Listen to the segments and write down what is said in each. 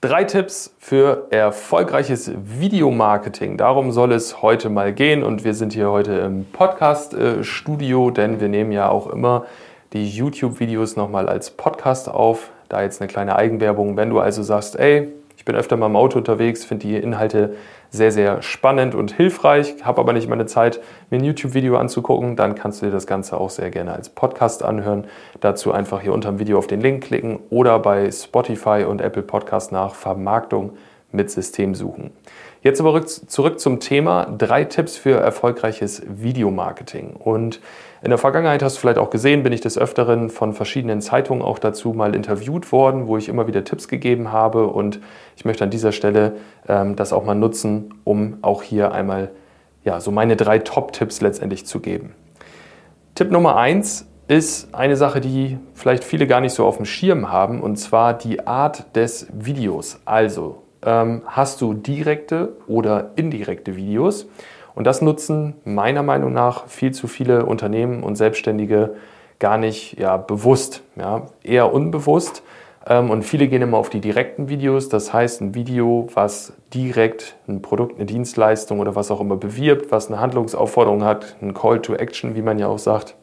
Drei Tipps für erfolgreiches Videomarketing. Darum soll es heute mal gehen und wir sind hier heute im Podcast-Studio, denn wir nehmen ja auch immer die YouTube-Videos nochmal als Podcast auf. Da jetzt eine kleine Eigenwerbung. Wenn du also sagst, ey, ich bin öfter mal im Auto unterwegs, finde die Inhalte sehr, sehr spannend und hilfreich, habe aber nicht meine Zeit, mir ein YouTube-Video anzugucken, dann kannst du dir das Ganze auch sehr gerne als Podcast anhören. Dazu einfach hier unter dem Video auf den Link klicken oder bei Spotify und Apple Podcast nach Vermarktung mit System suchen. Jetzt aber zurück zum Thema drei Tipps für erfolgreiches Videomarketing. Und in der Vergangenheit hast du vielleicht auch gesehen, bin ich des Öfteren von verschiedenen Zeitungen auch dazu mal interviewt worden, wo ich immer wieder Tipps gegeben habe. Und ich möchte an dieser Stelle ähm, das auch mal nutzen, um auch hier einmal ja, so meine drei Top-Tipps letztendlich zu geben. Tipp Nummer eins ist eine Sache, die vielleicht viele gar nicht so auf dem Schirm haben, und zwar die Art des Videos. Also, ähm, hast du direkte oder indirekte Videos. Und das nutzen meiner Meinung nach viel zu viele Unternehmen und Selbstständige gar nicht ja, bewusst, ja, eher unbewusst. Ähm, und viele gehen immer auf die direkten Videos. Das heißt, ein Video, was direkt ein Produkt, eine Dienstleistung oder was auch immer bewirbt, was eine Handlungsaufforderung hat, ein Call to Action, wie man ja auch sagt.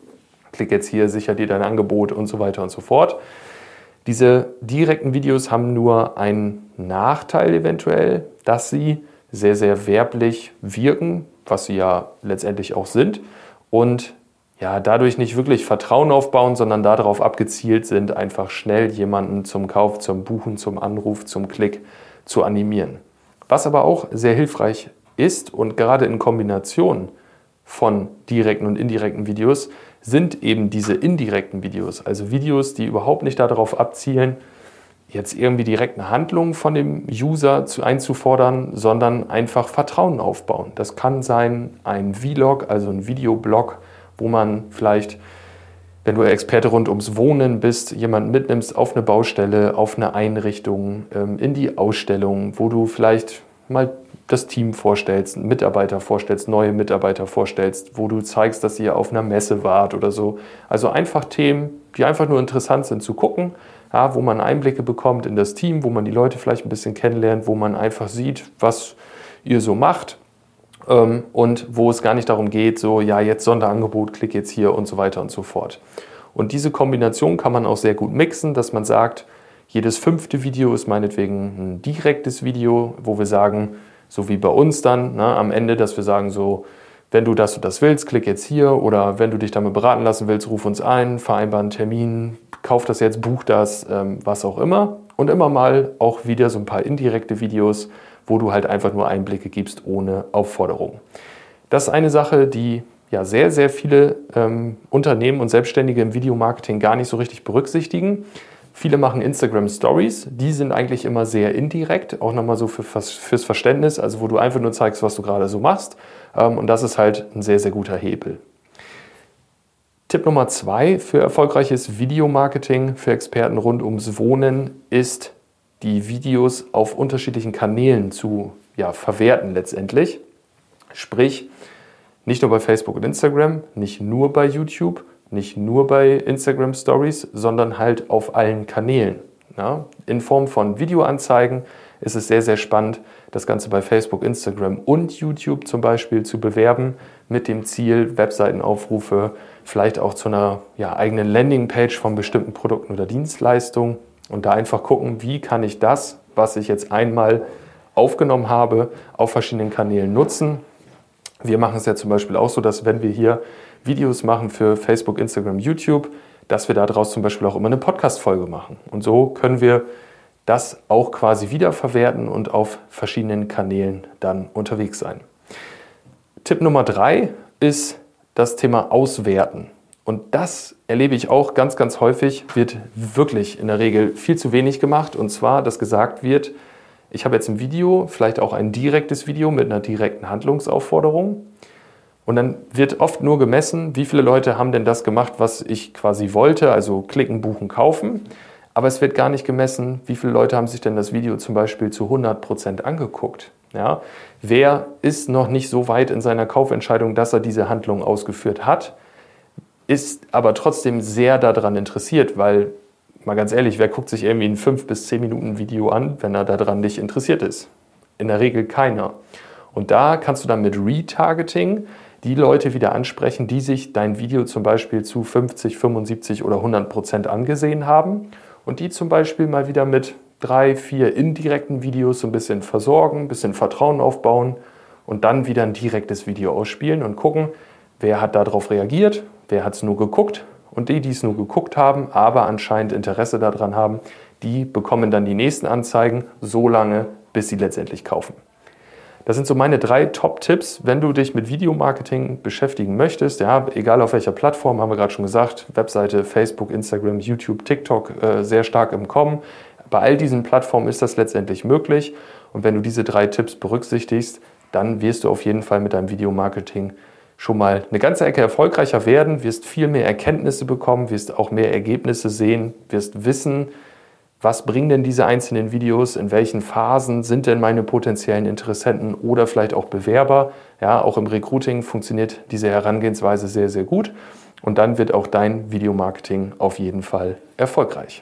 Klick jetzt hier, sicher dir dein Angebot und so weiter und so fort. Diese direkten Videos haben nur einen Nachteil eventuell, dass sie sehr, sehr werblich wirken, was sie ja letztendlich auch sind. Und ja, dadurch nicht wirklich Vertrauen aufbauen, sondern darauf abgezielt sind, einfach schnell jemanden zum Kauf, zum Buchen, zum Anruf, zum Klick zu animieren. Was aber auch sehr hilfreich ist und gerade in Kombination von direkten und indirekten Videos sind eben diese indirekten Videos, also Videos, die überhaupt nicht darauf abzielen, jetzt irgendwie direkt eine Handlung von dem User zu, einzufordern, sondern einfach Vertrauen aufbauen. Das kann sein ein Vlog, also ein Videoblog, wo man vielleicht, wenn du Experte rund ums Wohnen bist, jemanden mitnimmst auf eine Baustelle, auf eine Einrichtung, ähm, in die Ausstellung, wo du vielleicht mal das Team vorstellst, Mitarbeiter vorstellst, neue Mitarbeiter vorstellst, wo du zeigst, dass ihr auf einer Messe wart oder so. Also einfach Themen, die einfach nur interessant sind zu gucken, ja, wo man Einblicke bekommt in das Team, wo man die Leute vielleicht ein bisschen kennenlernt, wo man einfach sieht, was ihr so macht ähm, und wo es gar nicht darum geht, so, ja, jetzt Sonderangebot, klick jetzt hier und so weiter und so fort. Und diese Kombination kann man auch sehr gut mixen, dass man sagt, jedes fünfte Video ist meinetwegen ein direktes Video, wo wir sagen, so wie bei uns dann ne, am Ende, dass wir sagen so, wenn du das und das willst, klick jetzt hier oder wenn du dich damit beraten lassen willst, ruf uns ein, vereinbar einen Termin, kauf das jetzt, buch das, ähm, was auch immer. Und immer mal auch wieder so ein paar indirekte Videos, wo du halt einfach nur Einblicke gibst ohne Aufforderung. Das ist eine Sache, die ja sehr, sehr viele ähm, Unternehmen und Selbstständige im Videomarketing gar nicht so richtig berücksichtigen. Viele machen Instagram Stories, die sind eigentlich immer sehr indirekt, auch nochmal so für, fürs Verständnis, also wo du einfach nur zeigst, was du gerade so machst. Ähm, und das ist halt ein sehr, sehr guter Hebel. Tipp Nummer zwei für erfolgreiches Videomarketing für Experten rund ums Wohnen ist, die Videos auf unterschiedlichen Kanälen zu ja, verwerten letztendlich. Sprich, nicht nur bei Facebook und Instagram, nicht nur bei YouTube, nicht nur bei Instagram Stories, sondern halt auf allen Kanälen. Ja? In Form von Videoanzeigen ist es sehr, sehr spannend, das Ganze bei Facebook, Instagram und YouTube zum Beispiel zu bewerben, mit dem Ziel, Webseitenaufrufe, vielleicht auch zu einer ja, eigenen Landingpage von bestimmten Produkten oder Dienstleistungen und da einfach gucken, wie kann ich das, was ich jetzt einmal aufgenommen habe, auf verschiedenen Kanälen nutzen. Wir machen es ja zum Beispiel auch so, dass wenn wir hier Videos machen für Facebook, Instagram, YouTube, dass wir daraus zum Beispiel auch immer eine Podcast-Folge machen. Und so können wir das auch quasi wiederverwerten und auf verschiedenen Kanälen dann unterwegs sein. Tipp Nummer drei ist das Thema Auswerten. Und das erlebe ich auch ganz, ganz häufig, wird wirklich in der Regel viel zu wenig gemacht. Und zwar, dass gesagt wird, ich habe jetzt ein Video, vielleicht auch ein direktes Video mit einer direkten Handlungsaufforderung. Und dann wird oft nur gemessen, wie viele Leute haben denn das gemacht, was ich quasi wollte, also klicken, buchen, kaufen. Aber es wird gar nicht gemessen, wie viele Leute haben sich denn das Video zum Beispiel zu 100 Prozent angeguckt. Ja? Wer ist noch nicht so weit in seiner Kaufentscheidung, dass er diese Handlung ausgeführt hat, ist aber trotzdem sehr daran interessiert, weil mal ganz ehrlich, wer guckt sich irgendwie ein 5 bis 10 Minuten Video an, wenn er daran nicht interessiert ist? In der Regel keiner. Und da kannst du dann mit Retargeting die Leute wieder ansprechen, die sich dein Video zum Beispiel zu 50, 75 oder 100 Prozent angesehen haben und die zum Beispiel mal wieder mit drei, vier indirekten Videos so ein bisschen versorgen, ein bisschen Vertrauen aufbauen und dann wieder ein direktes Video ausspielen und gucken, wer hat darauf reagiert, wer hat es nur geguckt und die, die es nur geguckt haben, aber anscheinend Interesse daran haben, die bekommen dann die nächsten Anzeigen so lange, bis sie letztendlich kaufen. Das sind so meine drei Top-Tipps, wenn du dich mit Videomarketing beschäftigen möchtest. Ja, egal auf welcher Plattform, haben wir gerade schon gesagt, Webseite, Facebook, Instagram, YouTube, TikTok äh, sehr stark im Kommen. Bei all diesen Plattformen ist das letztendlich möglich. Und wenn du diese drei Tipps berücksichtigst, dann wirst du auf jeden Fall mit deinem Videomarketing schon mal eine ganze Ecke erfolgreicher werden, wirst viel mehr Erkenntnisse bekommen, wirst auch mehr Ergebnisse sehen, wirst wissen, was bringen denn diese einzelnen Videos, in welchen Phasen sind denn meine potenziellen Interessenten oder vielleicht auch Bewerber. Ja, auch im Recruiting funktioniert diese Herangehensweise sehr, sehr gut und dann wird auch dein Videomarketing auf jeden Fall erfolgreich.